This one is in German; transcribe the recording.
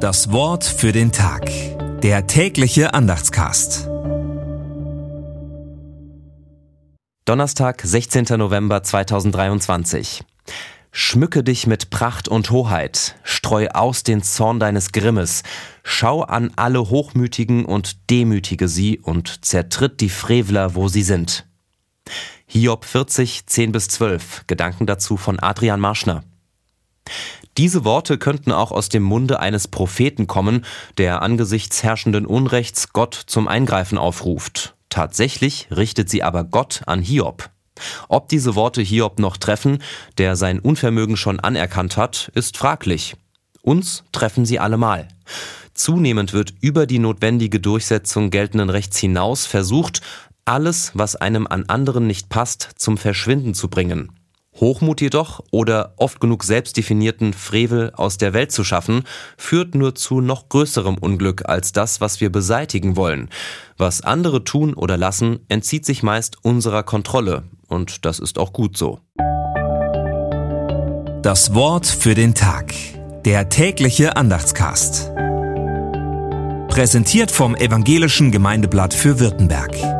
Das Wort für den Tag. Der tägliche Andachtscast. Donnerstag, 16. November 2023. Schmücke dich mit Pracht und Hoheit, streu aus den Zorn deines Grimmes, schau an alle Hochmütigen und demütige sie und zertritt die Frevler, wo sie sind. Hiob 40, 10 bis 12, Gedanken dazu von Adrian Marschner. Diese Worte könnten auch aus dem Munde eines Propheten kommen, der angesichts herrschenden Unrechts Gott zum Eingreifen aufruft. Tatsächlich richtet sie aber Gott an Hiob. Ob diese Worte Hiob noch treffen, der sein Unvermögen schon anerkannt hat, ist fraglich. Uns treffen sie allemal. Zunehmend wird über die notwendige Durchsetzung geltenden Rechts hinaus versucht, alles, was einem an anderen nicht passt, zum Verschwinden zu bringen. Hochmut jedoch oder oft genug selbstdefinierten Frevel aus der Welt zu schaffen, führt nur zu noch größerem Unglück als das, was wir beseitigen wollen. Was andere tun oder lassen, entzieht sich meist unserer Kontrolle, und das ist auch gut so. Das Wort für den Tag. Der tägliche Andachtscast. Präsentiert vom Evangelischen Gemeindeblatt für Württemberg.